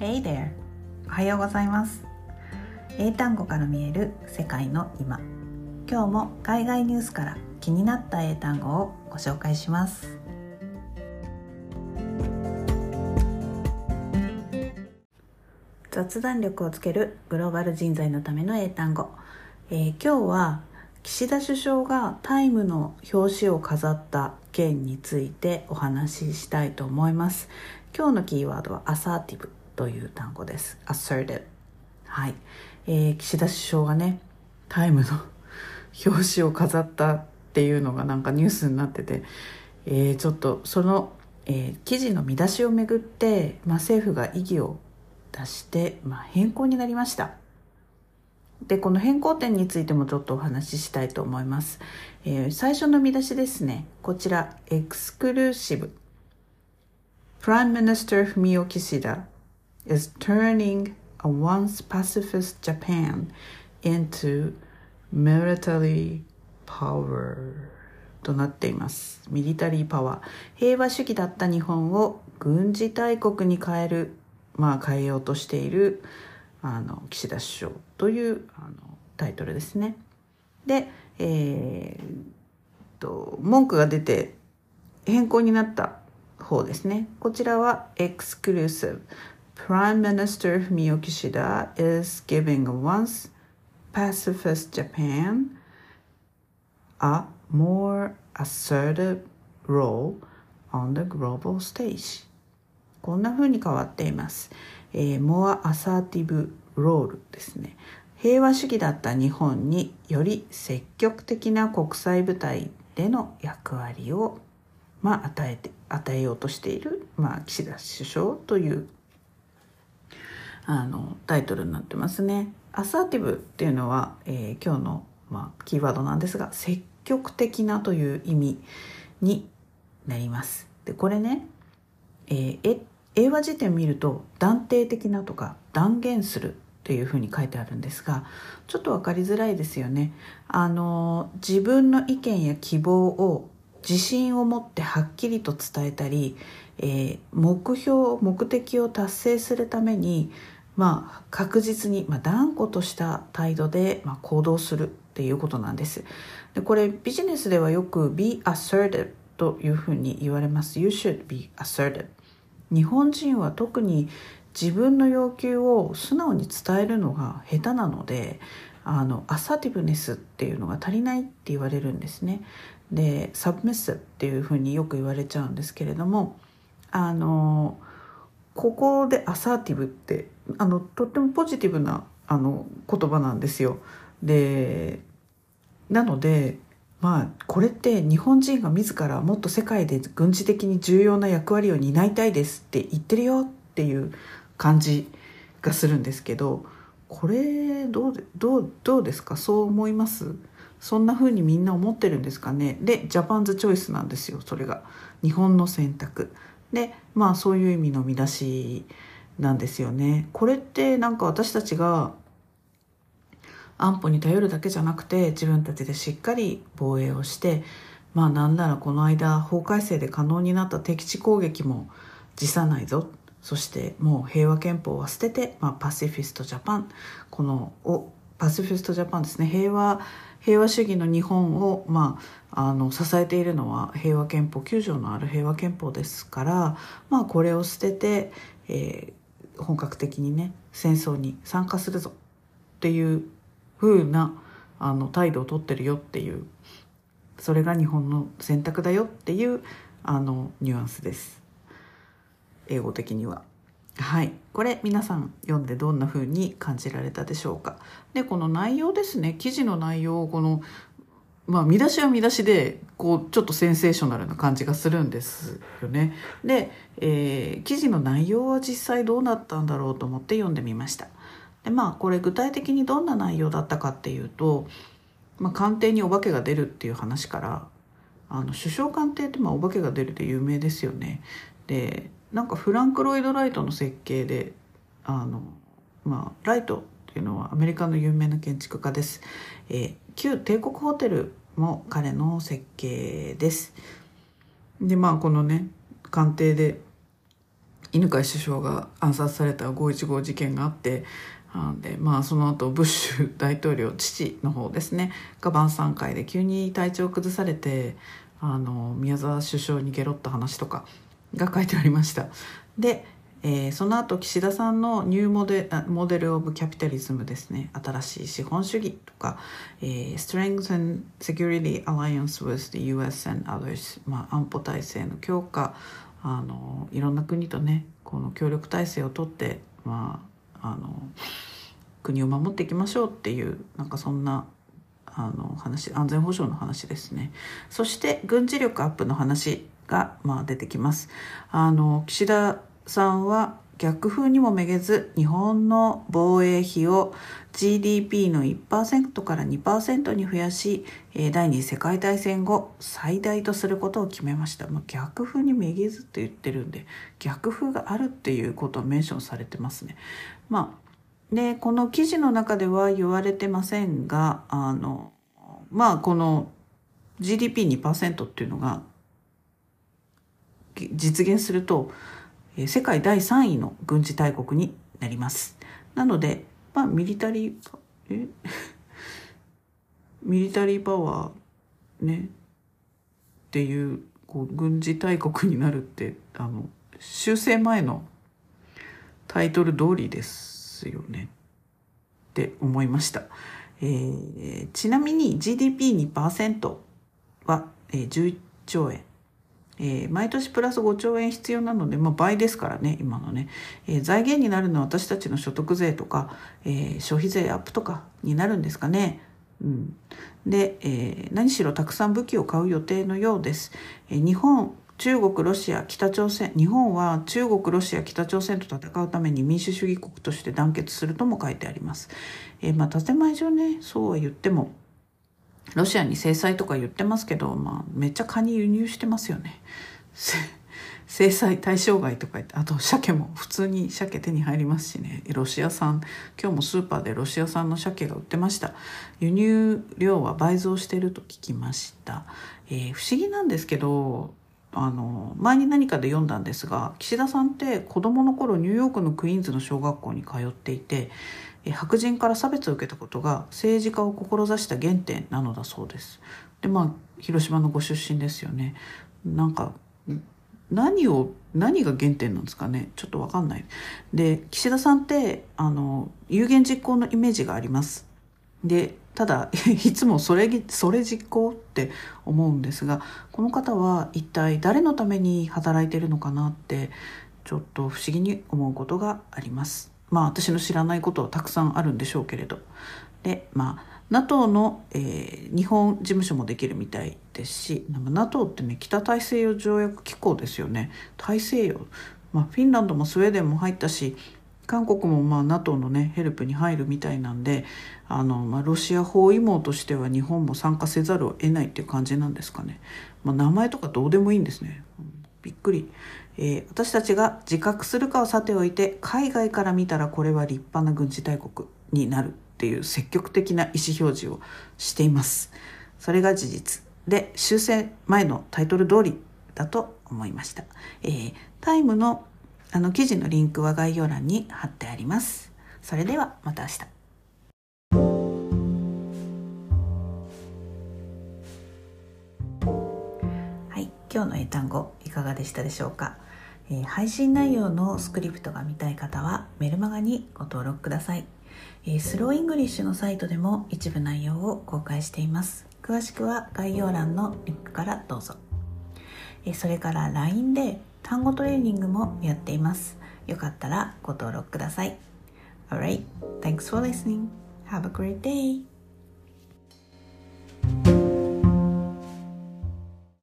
Hey there! おはようございます。英単語から見える世界の今。今日も海外ニュースから気になった英単語をご紹介します。雑談力をつけるグローバル人材のための英単語、えー、今日は岸田首相がタイムの表紙を飾った件についてお話ししたいと思います。今日のキーワードはアサーティブ。という単語です。assertive はい、えー、岸田首相がねタイムの 表紙を飾ったっていうのがなんかニュースになってて、えー、ちょっとその、えー、記事の見出しをめぐって、まあ、政府が異議を出して、まあ、変更になりました。でこの変更点についてもちょっとお話ししたいと思います、えー、最初の見出しですね。こちらエクスクルーシブ。Prime Minister Fumio Kishida is turning a once pacifist Japan into military power となっていますミリタリーパワー平和主義だった日本を軍事大国に変えるまあ変えようとしているあの岸田首相というあのタイトルですね。で、えー、と文句が出て変更になった方ですね。こちらは exclusive Prime Minister Fumio Kishida is giving once pacifist Japan a more assertive role on the global stage こんな風に変わっています。えー、モア・アサーティブ・ロールですね平和主義だった日本により積極的な国際舞台での役割を、まあ、与えて与えようとしている、まあ、岸田首相というあのタイトルになってますね。アサーティブっていうのは、えー、今日の、まあ、キーワードなんですが積極的なという意味になります。でこれね、えー、英和辞典見ると断定的なとか断言するっていうふうに書いてあるんですがちょっと分かりづらいですよね。あの自分の意見や希望を自信を持ってはっきりと伝えたり、えー、目標目的を達成するために、まあ、確実に、まあ、断固とした態度で、まあ、行動するっていうことなんです。でこれビジネスではよく be assertive というふうに言われます。You should be assertive. 日本人は特に自分の要求を素直に伝えるのが下手なのであのアサティブネスっていうのが足りないって言われるんですね。でサブミッスっていうふうによく言われちゃうんですけれどもあのここでアサーティブってあのとってもポジティブなあの言葉なんですよ。でなのでまあこれって日本人が自らもっと世界で軍事的に重要な役割を担いたいですって言ってるよっていう感じがするんですけどこれどうどうどうですか？そう思います？そんな風にみんな思ってるんですかね？でジャパンズチョイスなんですよそれが。日本の選択。でまあそういう意味の見出しなんですよね。これってなんか私たちが安保に頼るだけじゃなくて自分たちでしっかり防衛をしてまあなんならこの間法改正で可能になった敵地攻撃も辞さないぞ。そしてもう平和憲法は捨てて、まあ、パシフィストジャパン。このおパシフィストジャパンですね。平和平和主義の日本を、まあ、あの支えているのは平和憲法9条のある平和憲法ですから、まあ、これを捨てて、えー、本格的にね戦争に参加するぞっていう風なあな態度をとってるよっていうそれが日本の選択だよっていうあのニュアンスです。英語的には。はい。これ皆さん読んでどんな風に感じられたでしょうか。でこの内容ですね記事の内容をこのまあ見出しは見出しでこうちょっとセンセーショナルな感じがするんですよねで、えー、記事の内容は実際どうなったんだろうと思って読んでみましたでまあこれ具体的にどんな内容だったかっていうと、まあ、官邸にお化けが出るっていう話からあの首相官邸ってまあお化けが出るで有名ですよね。でなんかフランク・ロイド・ライトの設計であの、まあ、ライトっていうのはアメリカの有名な建築家です。えー、旧帝国ホテルも彼の設計です。でまあこのね官邸で犬飼首相が暗殺された515事件があってでまあその後ブッシュ 大統領父の方ですねが晩餐会で急に体調を崩されてあの宮沢首相にゲロった話とかが書いてありましたで、えー、その後岸田さんのニューモデモデル・オブ・キャピタリズムですね。新しい資本主義とか、えー、Strengthen Security Alliance with the US and Others、まあ、安保体制の強化あのいろんな国とねこの協力体制をとってまああの国を守っていきましょうっていうなんかそんなあの話安全保障の話ですね。そして軍事力アップの話が、まあ、出てきます。あの岸田さんは逆風にもめげず日本の防衛費を GDP の1%から2%に増やし第二次世界大戦後最大とすることを決めました、まあ、逆風にめげずって言ってるんで逆風があるっていうことをメンションされてますね。まあでこの記事の中では言われてませんがあのまあこの GDP2% っていうのが実現すると世界第3位の軍事大国になりますなのでまあミリタリーえ？ミリタリーパワーね？っていうこう軍事大国になるってあの修正前のタイトル通りですよねって思いました。えー、ちなみに GDP2% は、えー、11兆円。えー、毎年プラス5兆円必要なので、まあ、倍ですからね今のね、えー、財源になるのは私たちの所得税とか、えー、消費税アップとかになるんですかね。うん、で、えー、何しろたくさん武器を買う予定のようです。えー、日本中国、ロシア、北朝鮮、日本は中国、ロシア、北朝鮮と戦うために民主主義国として団結するとも書いてあります。えー、まあ、建前上ね、そうは言っても、ロシアに制裁とか言ってますけど、まあ、めっちゃカニ輸入してますよね。制裁対象外とか言ってあと鮭も普通に鮭手に入りますしね。ロシア産。今日もスーパーでロシア産の鮭が売ってました。輸入量は倍増してると聞きました、えー、不思議なんですけどあの前に何かで読んだんですが岸田さんって子どもの頃ニューヨークのクイーンズの小学校に通っていて白人から差別を受けたことが政治家を志した原点なのだそうです。でまあ広島のご出身ですよね。なんか何を何が原点なんですかね？ちょっと分かんない。で岸田さんってあの有言実行のイメージがあります。でただ いつもそれそれ実行って思うんですがこの方は一体誰のために働いてるのかなってちょっと不思議に思うことがあります。まあ私の知らないことはたくさんあるんでしょうけれど。でまあ NATO の、えー、日本事務所もできるみたいですし NATO ってね北大西洋条約機構ですよね。大西洋、まあ、フィンランドもスウェーデンも入ったし韓国もまあ NATO のねヘルプに入るみたいなんであの、まあ、ロシア包囲網としては日本も参加せざるを得ないっていう感じなんですかね、まあ、名前とかどうでもいいんですね、びっくり、えー、私たちが自覚するかはさておいて海外から見たらこれは立派な軍事大国になるっていう積極的な意思表示をしていますそれが事実で修正前のタイトル通りだと思いました、えー、 TIME のあの記事のリンクは概要欄に貼ってあります。それではまた明日。今日の英単語いかがでしたでしょうか、え、配信内容のスクリプトが見たい方はメルマガにご登録ください。え、 Slow English のサイトでも一部内容を公開しています。詳しくは概要欄のリンクからどうぞ。え、それから LINE で単語トレーニングもやっています。よかったらご登録ください。Alright, thanks for listening. Have a great day.